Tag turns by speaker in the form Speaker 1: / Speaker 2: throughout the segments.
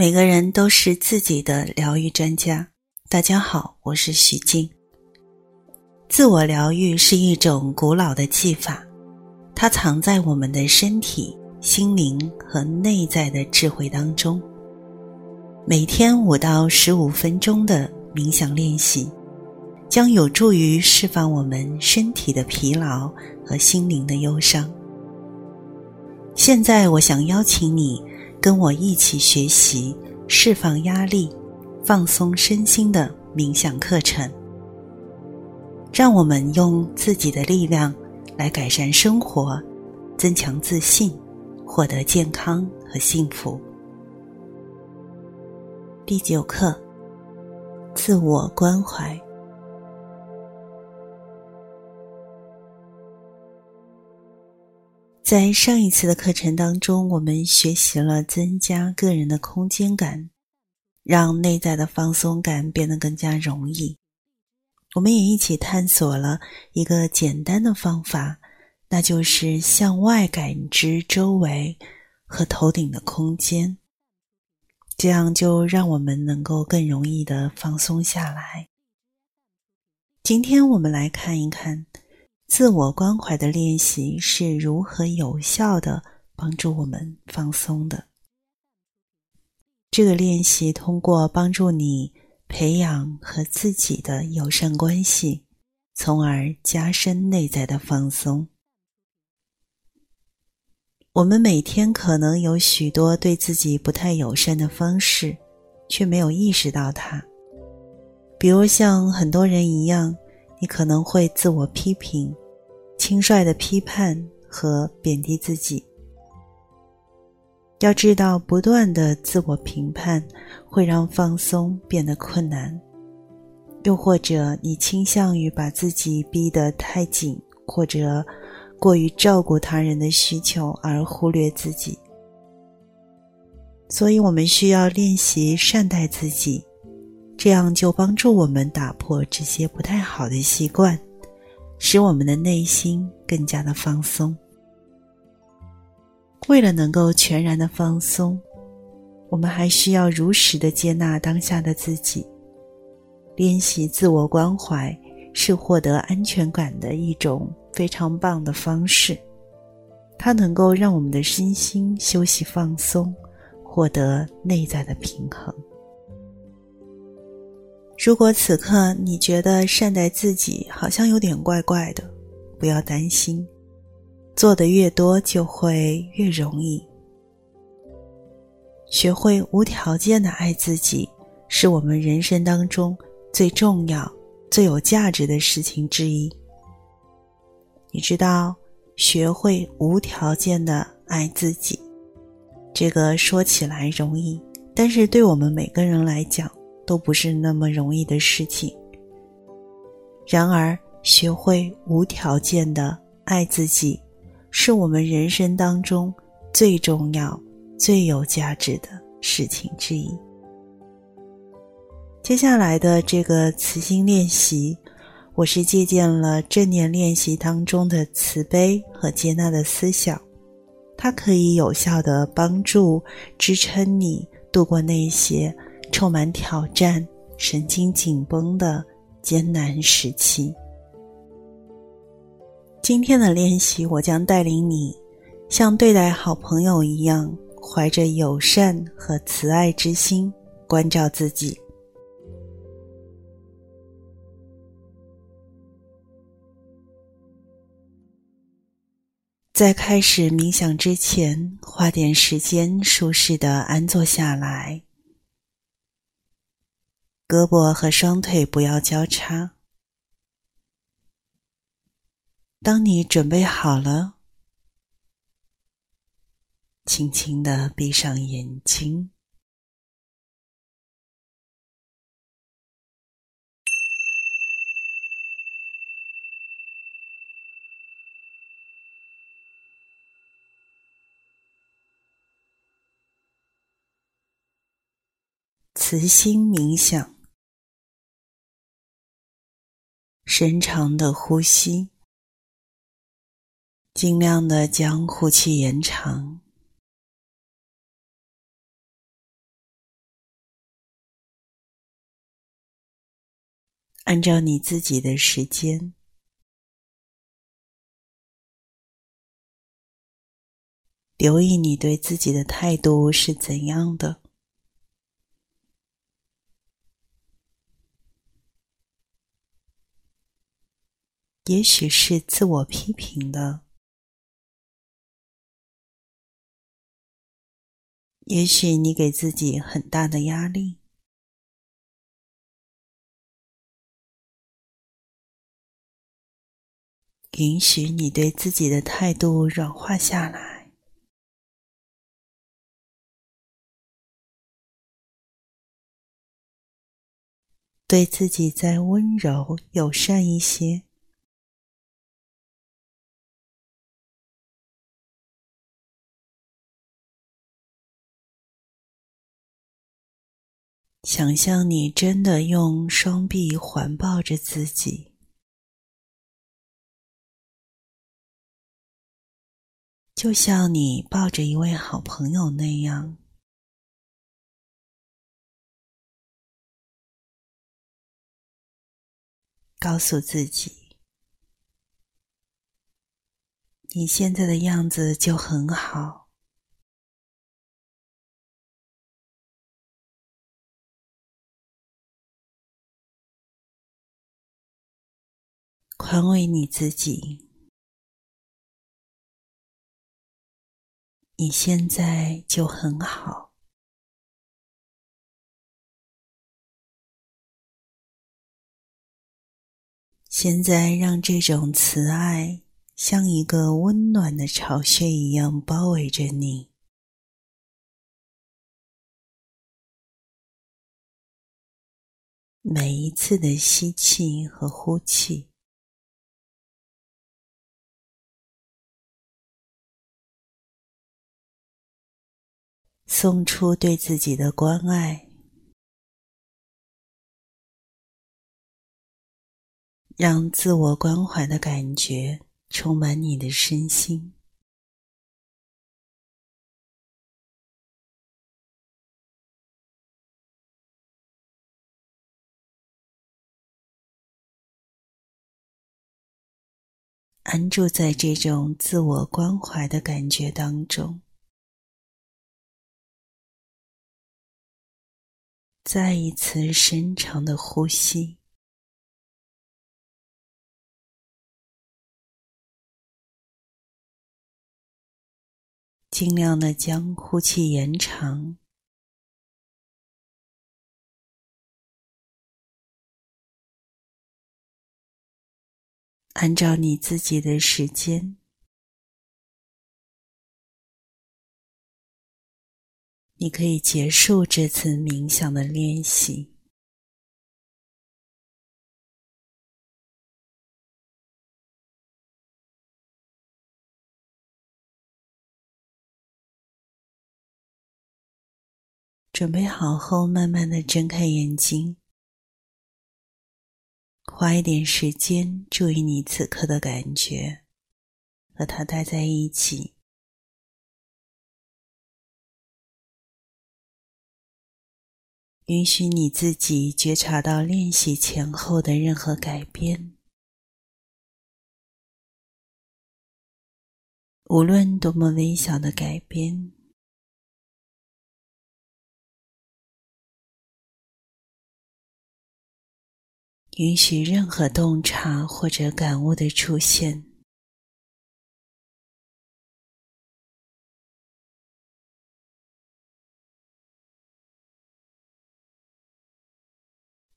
Speaker 1: 每个人都是自己的疗愈专家。大家好，我是徐静。自我疗愈是一种古老的技法，它藏在我们的身体、心灵和内在的智慧当中。每天五到十五分钟的冥想练习，将有助于释放我们身体的疲劳和心灵的忧伤。现在，我想邀请你。跟我一起学习释放压力、放松身心的冥想课程，让我们用自己的力量来改善生活，增强自信，获得健康和幸福。第九课：自我关怀。在上一次的课程当中，我们学习了增加个人的空间感，让内在的放松感变得更加容易。我们也一起探索了一个简单的方法，那就是向外感知周围和头顶的空间，这样就让我们能够更容易的放松下来。今天我们来看一看。自我关怀的练习是如何有效的帮助我们放松的？这个练习通过帮助你培养和自己的友善关系，从而加深内在的放松。我们每天可能有许多对自己不太友善的方式，却没有意识到它。比如像很多人一样，你可能会自我批评。轻率的批判和贬低自己。要知道，不断的自我评判会让放松变得困难。又或者，你倾向于把自己逼得太紧，或者过于照顾他人的需求而忽略自己。所以，我们需要练习善待自己，这样就帮助我们打破这些不太好的习惯。使我们的内心更加的放松。为了能够全然的放松，我们还需要如实的接纳当下的自己。练习自我关怀是获得安全感的一种非常棒的方式，它能够让我们的身心休息放松，获得内在的平衡。如果此刻你觉得善待自己好像有点怪怪的，不要担心，做的越多就会越容易。学会无条件的爱自己，是我们人生当中最重要、最有价值的事情之一。你知道，学会无条件的爱自己，这个说起来容易，但是对我们每个人来讲，都不是那么容易的事情。然而，学会无条件的爱自己，是我们人生当中最重要、最有价值的事情之一。接下来的这个慈心练习，我是借鉴了正念练习当中的慈悲和接纳的思想，它可以有效的帮助支撑你度过那些。充满挑战、神经紧绷的艰难时期。今天的练习，我将带领你像对待好朋友一样，怀着友善和慈爱之心关照自己。在开始冥想之前，花点时间舒适的安坐下来。胳膊和双腿不要交叉。当你准备好了，轻轻的闭上眼睛。慈心冥想。深长的呼吸尽量的将呼气延长。按照你自己的时间留意你对自己的态度是怎样的。也许是自我批评的，也许你给自己很大的压力。允许你对自己的态度软化下来，对自己再温柔友善一些。想象你真的用双臂环抱着自己，就像你抱着一位好朋友那样，告诉自己，你现在的样子就很好。宽慰你自己，你现在就很好。现在让这种慈爱像一个温暖的巢穴一样包围着你，每一次的吸气和呼气。送出对自己的关爱，让自我关怀的感觉充满你的身心。安住在这种自我关怀的感觉当中。再一次深长的呼吸，尽量的将呼气延长，按照你自己的时间。你可以结束这次冥想的练习。准备好后，慢慢的睁开眼睛，花一点时间注意你此刻的感觉，和他待在一起。允许你自己觉察到练习前后的任何改变，无论多么微小的改变。允许任何洞察或者感悟的出现。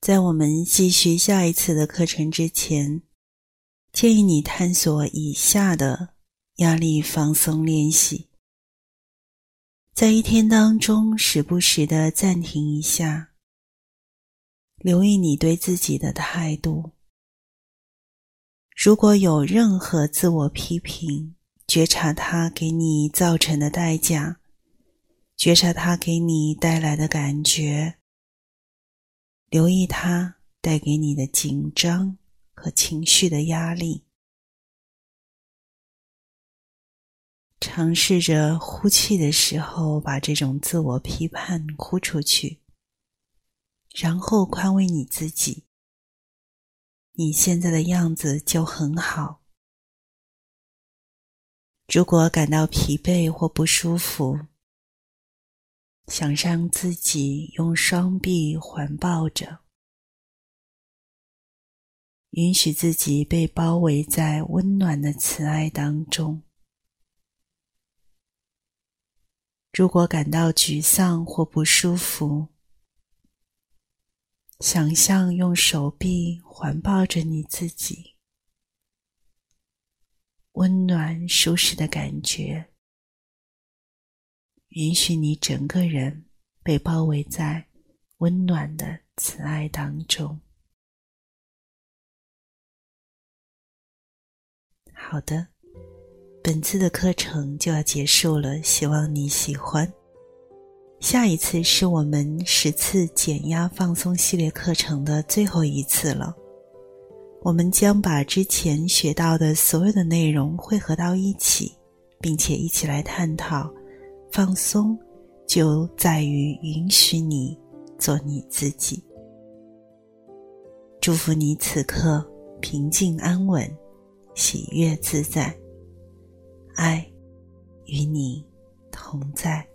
Speaker 1: 在我们继续下一次的课程之前，建议你探索以下的压力放松练习。在一天当中，时不时的暂停一下，留意你对自己的态度。如果有任何自我批评，觉察它给你造成的代价，觉察它给你带来的感觉。留意它带给你的紧张和情绪的压力，尝试着呼气的时候把这种自我批判呼出去，然后宽慰你自己，你现在的样子就很好。如果感到疲惫或不舒服，想让自己用双臂环抱着，允许自己被包围在温暖的慈爱当中。如果感到沮丧或不舒服，想象用手臂环抱着你自己，温暖舒适的感觉。允许你整个人被包围在温暖的慈爱当中。好的，本次的课程就要结束了，希望你喜欢。下一次是我们十次减压放松系列课程的最后一次了，我们将把之前学到的所有的内容汇合到一起，并且一起来探讨。放松，就在于允许你做你自己。祝福你此刻平静安稳，喜悦自在，爱与你同在。